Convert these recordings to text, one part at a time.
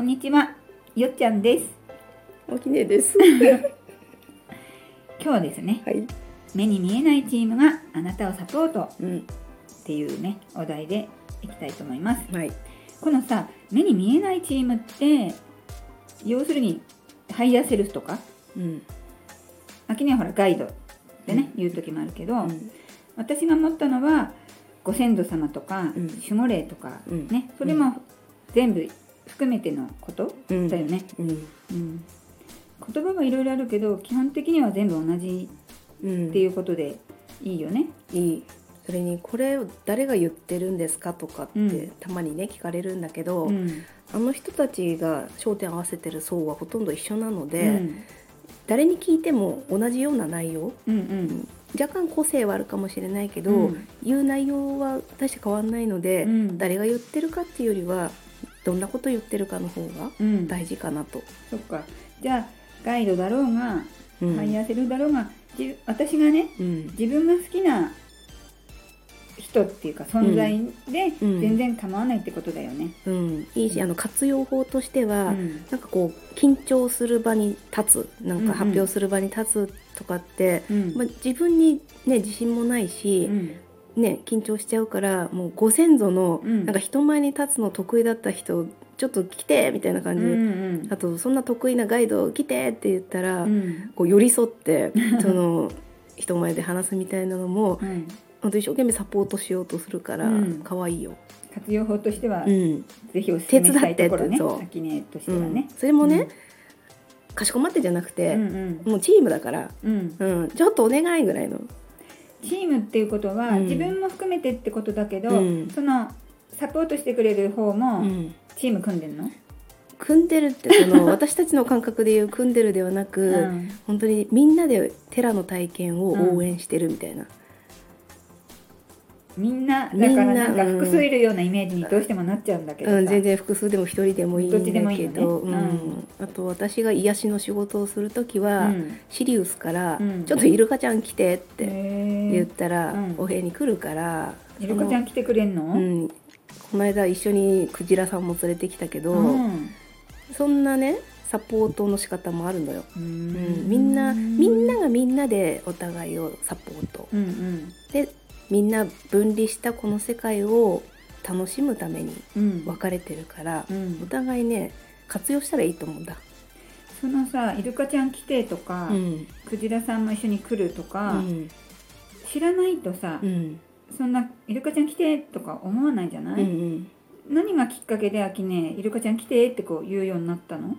こんにちは、よっちゃんです。おきねです。今日はですね、はい。目に見えないチームがあなたをサポートうん。っていうね、お題でいきたいと思います。はい。このさ、目に見えないチームって、要するに、ハイヤーセルフとか、うん。時にはほらガイドってね、言う時もあるけど、うん。私が思ったのは、ご先祖様とか、うん守護霊とか、うんね、それも全部含めてのこと？うんだよね。うん。うん、言葉はいろいろあるけど基本的には全部同じうん。っていうことでいいよね。いい。それにこれを誰が言ってるんですかとかって、うんたまにね聞かれるんだけど、うんあの人たちが焦点を合わせてる層はほとんど一緒なのうで、ん誰に聞いても同じような内容うんうん若干個性はあるかもしれないけど、うん言う内容は大して変わんないので、うん誰が言ってるかっていうよりはどんなこと言ってるかの方がうん。大事かなと。そっか。じゃあガイドだろうが、うん。ハイヤーセルフだろうがじ私がねうん。自分が好きな人っていうか存在でうん。全然構わないってことだよね。うん、いいしあの活用法としては、うん。なんかこう緊張する場に立つなんうんうんか発表する場に立つとかって、うんまあ、自分に、ね、自信もないし、ね、緊張しちゃうからもうご先祖の、うん。なんか人前に立つの得意だった人ちょっと来てみたいな感じ。で、うんうん。あとそんな得意なガイド来てって言ったら、うん。こう寄り添って その人前で話すみたいなのもうん。本当一生懸命サポートしようとするからうん。可愛いよ。活用法としては、うん。ぜひお勧めしたいところね手伝ってそう秋音としてはうん。ね。それもね、かしこまってじゃなくて、うんもうチームだから、うんうん。うん、ちょっとお願いぐらいの、チームっていうことは、うん。自分も含めてってことだけど、うん。そのサポートしてくれる方もうん。チーム組んでんの、組んでるってその 私たちの感覚でいう組んでるではなく、うん。本当にみんなでテラの体験を応援してるみたいな、みんなだからなんかうん。複数いるようなイメージにどうしてもなっちゃうんだけどさ、うん全然複数でも一人でもいいんだけど、あと私が癒しの仕事をする時は、うん。シリウスから、うん。ちょっとイルカちゃん来て」ってへ言ったら、うん。お部屋に来るからイルカちゃん来てくれんの、この間一緒にクジラさんも連れてきたけど、うん。そんなねサポートの仕方もあるのよ、ううん。ん、みんなみんながみんなでお互いをサポート。うんうん。でみんな分離したこの世界を楽しむためにうん。分かれてるから、うん。お互いね活用したらいいと思うんだ。そのさイルカちゃん来てとか、うん。クジラさんも一緒に来るとうか、ん。知らないとさ、うん。そんなイルカちゃん来てとか思わないじゃない、うん何がきっかけで秋ねイルカちゃん来てってこう言うようになったの？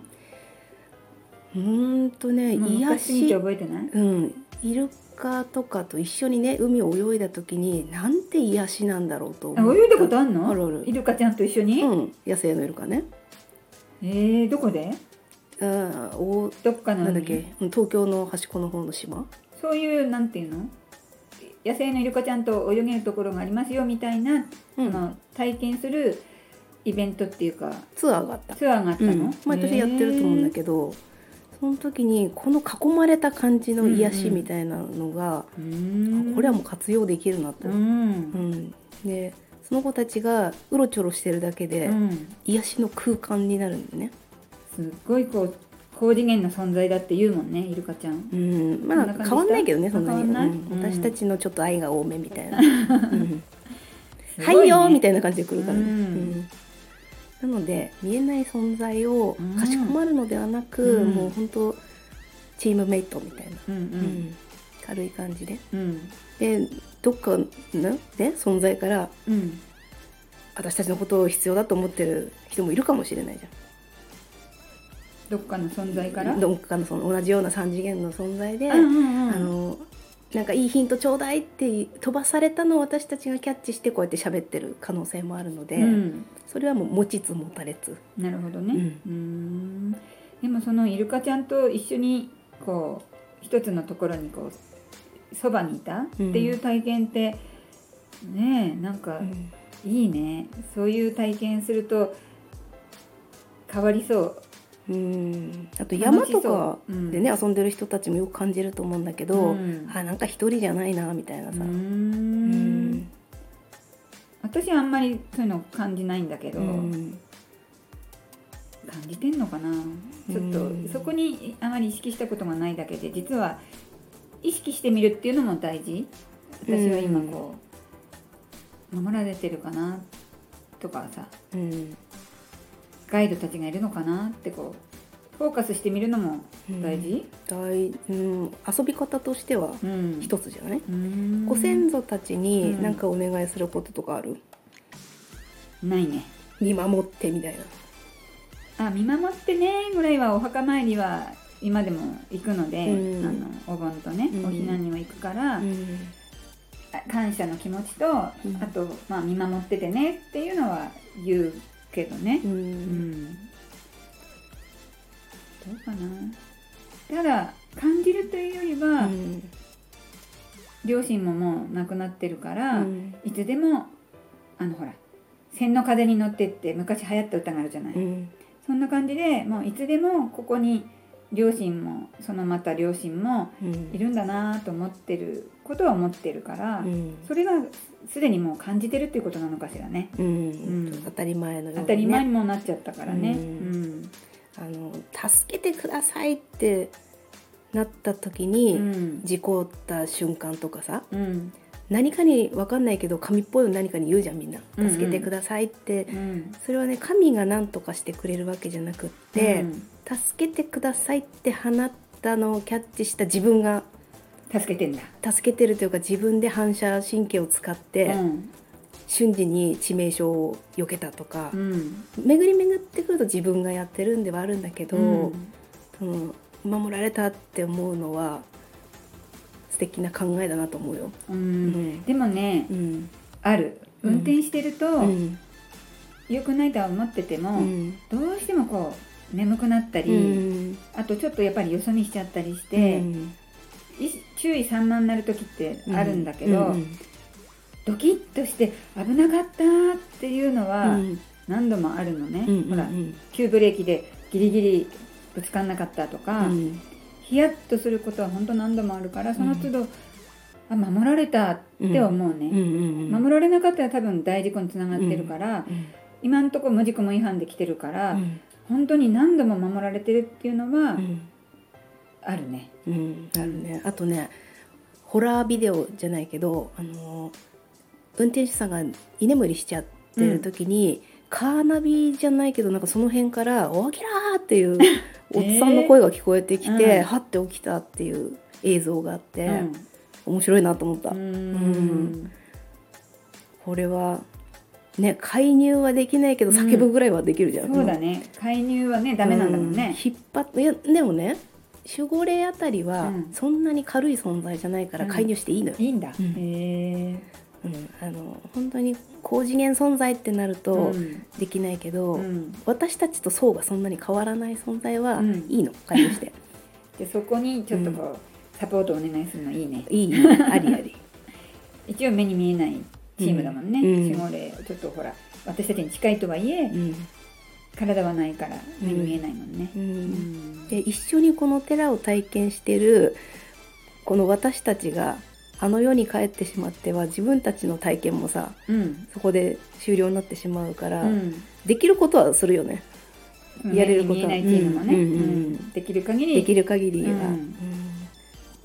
うーんとね癒し、覚えてない？うん、イルカとかと一緒にね海を泳いだ時になんて癒しなんだろうと思泳いだことあんの？あるある。イルカちゃんと一緒に、うん野生のイルカね。えー、どこで？あーおどっかのなんだっけ？うん東京の端っこの方の島。そういうなんていうの？野生のイルカちゃんと泳げるところがありますよみたいな、うん。その体験するイベントっていうかツアーがあった。ツアーがあったの、うん、毎年やってると思うんだけど、その時にこの囲まれた感じの癒しみたいなのが、どうーんこれはもう活用できるなと、ううん。ん、でその子たちがうろちょろしてるだけで、うん、癒しの空間になるんだよね、すっごいこう高次元の存在だって言うもんねイルカちゃん。うん、まあ変わんないけどねそんなに、変わんない？うん。うん。私たちのちょっと愛が多めみたいな、うん。すごはいよーみいたいな感じで来るからね、うん。うんなので見えない存在をうん。かしこまるのではなく、うん。もう本当チームメイトみたいな、うんうん。軽い感じで。でどっかの、ね、存在からうん。私たちのことを必要だと思ってる人もいるかもしれないじどっかの存在ゃから？んどっかのその同じような3次元の存在で、うんうんうん。あのなんかいいヒントちょうだいって飛ばされたのを私たちがキャッチしてこうやって喋ってる可能性もあるので、うん。それはもう持ちつ持たれつ。なるほどね。うーん。でもそのイルカちゃんと一緒にこう一つのところにこうそばにいたっていう体験って、ねえなんかいいね。そういう体験すると変わりそううん。あと山とかうん。でね、遊んでる人たちもよく感じると思うんだけど、うん。あなんか一人じゃないなみたいなさ、私はあんまりそういうの感じないんだけど、うん。感じてんのかな。ちょっうん。とそこにあまり意識したことがないだけで実は意識してみるっていうのも大事。私は今こう守られてるかなとかさ。うんガイドたちがいるのかなってこうフォーカスしてみるのも大事、大うん、遊び方としてはうん。一つじゃない、うん。ご先祖たちにうん。何かお願いすることとかある、ないね。見守ってみたいな。あ見守ってねぐらいはお墓参りは今でも行くので、うん。あのお盆とね、うん。お彼岸にも行くから、感謝の気持ちと、ん。あと、まあ、見守っててねっていうのは言うけどね。う、うんん、どうかな。ただ感じるというよりは、うん。両親ももう亡くなってるから、うん。いつでもあのほら「千の風に乗って」って昔流行った歌があるじゃない、うん。そんな感じでもういつでもここに両親もそのまた両親もうん。いるんだなと思ってることは思ってるから、うん。それがすでにもう感じてるっていうことなのかしらね。うん。うん。当たり前のね。当たり前にもなっちゃったからね。ううん。あの助けてくださいってなった時に、うん。事故った瞬間とかさうん。何かに分かんないけど神っぽいの何かに言うじゃんみんな。うんうん。助けてくださいって、うん。それはね神が何とかしてくれるわけじゃなくって、助けてくださいって放ったのをキャッチした自分が助けてんだ。助けてるというか自分で反射神経を使って、うん。瞬時に致命傷を避けたとかう、ん。巡り巡ってくると自分がやってるんではあるんだけど、うん。その守られたって思うのは素敵な考えだなと思うよ。ううん。んでもねうん。ある。うん。運転してるとうん。良くないとは思っててうもん。どうしてもこう眠くなったうりん。あとちょっとやっぱりよそ見しちゃったりしうてん。い注意散漫になる時ってあるんだけどうんドキッとして危なかったっていうのうはん。何度もあるのね。うんほらうん。急ブレーキでギリギリぶつかんなかったとか、うん。ヒヤッとすることは本当何度もあるからその都度、あ守られたって思うね、うんうんうん守られなかったら多分大事故につながってるから、今んとこ無事故無違反で来てるから、うん本当に何度も守られてるっていうのはうん。あるね。うん。あるね。あとねホラービデオじゃないけどあの運転手さんが居眠りしちゃってる時に、カーナビじゃないけどなんかその辺から「おきらー!」っていう おっさんの声が聞こえてきて、うんはって起きたっていう映像があって、うん。面白いなと思った、うーうんん。これはね介入はできないけど叫ぶぐらいはできるじゃん、そうだね。介入はねダメなんだもんね。うん。引っ張っていやでもね守護霊あたりはうん。そんなに軽い存在じゃないから介入していいのよ、いいんだ。うん。へえ。うん。あの本当に高次元存在ってなるとうん。できないけど、うん。私たちと層がそんなに変わらない存在はうん。いいの介入して。でそこにちょっとこう、サポートお願いするのいいね。いいありあり。一応目に見えないチームだもんね。うん。守護霊ちょっとほら私たちに近いとはいえ、うん。体はないから目に見えないもんね。ううん。んで一緒にこの寺を体験してるこの私たちがあの世に帰ってしまっては自分たちの体験もさうん。そこで終了になってしまうから、うん。できることはするよね。やれること。はできる限り。できる限りは、うんうん。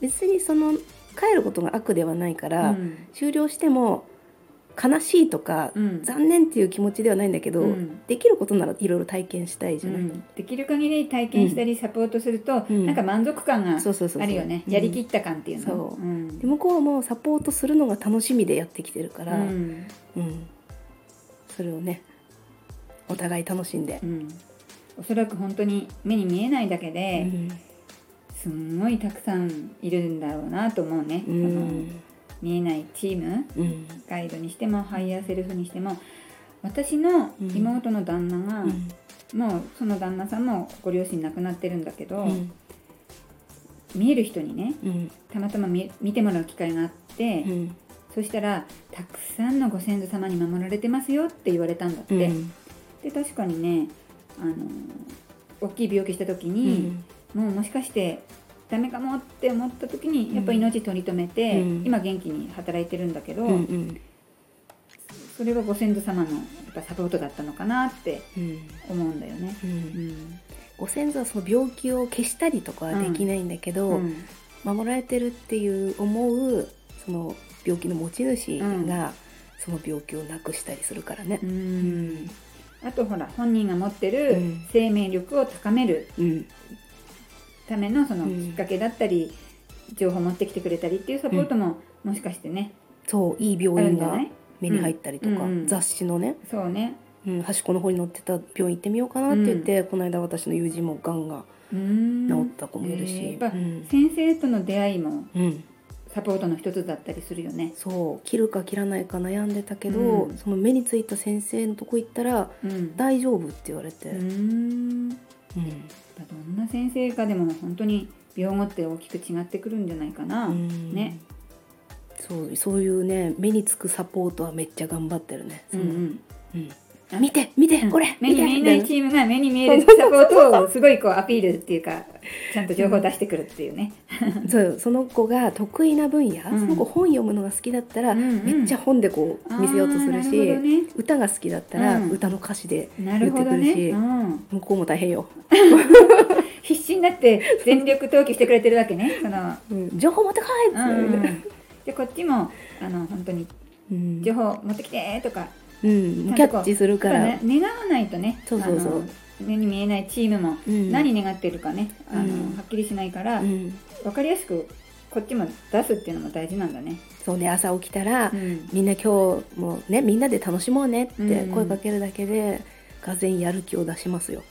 別にその帰ることが悪ではないから、うん。終了しても悲しいとか、うん。残念っていう気持ちではないんだけど、うん。できることならいろいろ体験したいじゃない、うん。できる限り体験したりサポートすると、うん。なんか満足感がそうそうそうそう。あるよね、うんやりきった感っていうの、そううん。で向こうもサポートするのが楽しみでやってきてるから、うん。うん。それをねお互い楽しんで。う、ん。おそらく本当に目に見えないだけうで、ん。すんごいたくさんいるんだろうなと思うね、うそのん見えないチームうん。ガイドにしてもハイヤーセルフにしても私の妹の旦那が、うん。もうその旦那さんもご両親亡くなってるんだけど、うん。見える人にねうん。たまたま見見てもらう機会があって、うん。そしたら「たくさんのご先祖様に守られてますよ」って言われたんだって、うん。で確かにねあの大きい病気した時に、もうもしかしてダメかもって思った時にやっぱ命取り留めて、うん。今元気に働いてるんだけど、うんうん。それはご先祖様のやっぱサポートだったのかなってうん思うんだよね。う、うん。ん。ご先祖はその病気を消したりとかはできないんだけど、うん。守られてるっていう思うその病気の持ち主がその病気をなくしたりするからね。う。ん。あとほら本人が持ってるうん。生命力を高めるうん、ためのそのうん。きっかけだったり、情報持ってきてくれたりっていうサポートももしかしてね、そういいあ病院が目に入ったりとか、うんうん雑誌のね、そうね。うん、端っこの方に載ってた病院行ってみようかなって言って、この間私の友人もがんがうん。治った子もいるし、先生との出会いもうん。サポートの一つだったりするよね。そう。切るか切らないか悩んでたけど、うん。その目についた先生のとこ行ったらうん。大丈夫って言われて、ううんんどんな先生かでも本当に病後って大きく違ってくるんじゃないかな。うんね。そうそういうね目につくサポートはめっちゃ頑張ってるね。うんうんうん見て見てこれ、目に見えないチームが目に見えるサポートをすごいこうアピールっていうかちゃんと情報を出してくるっていうね。なそうその子が得意な分野、うん。その子本読むのが好きだったら、うんうん。めっちゃ本でこう見せようとするし、ね。歌が好きだったら、うん。歌の歌詞で言ってくるほどね。し、うん。向こうも大変よ、必死になって全力投球してくれてるわけね。その。うん。情報持ってこいっつうんでこっちもあの本当にうん。情報持ってきてとか、うん、キャッチするから、ね。願わないとねそうそうそう。あの目に見えないチームもうん。何願ってるかね、あのうん。はっきりしないから、うん、分かりやすくこっちも出すっていうのも大事なんだね。そうね朝起きたら、うん。みんな今日もねみんなで楽しもうねってうん。声かけるだけで、がぜんやる気を出しますよ。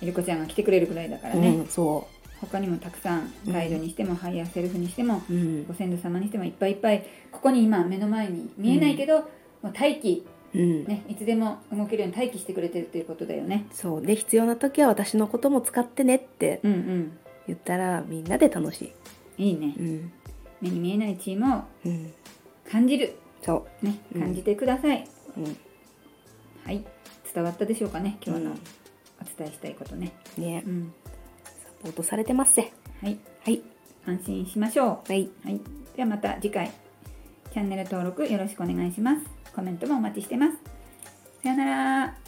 ゆりこちゃんが来てくれるくらいだからね、うん、そ他にもたくさんガイドにしても、ハイヤーセルフにしてもご先祖様にしてもいっぱいいっぱいここに今目の前に見えないけど、もう待機、うん。ね、いつでも動けるように待機してくれてるということだよね。そう。で必要な時は私のことも使ってねってうんうん。言ったらみんなで楽しい。いいね。うん。目に見えないチームをうん、感じる、そね、うん。感じてください、う、うん。はい。伝わったでしょうかね今日のうん。お伝えしたいことね、ね。うん。サポートされてますぜ。はい。はい。安心しましょはい、う、はい、ではまた次回。チャンネル登録よろしくお願いしますコメントもお待ちしてます。さよなら。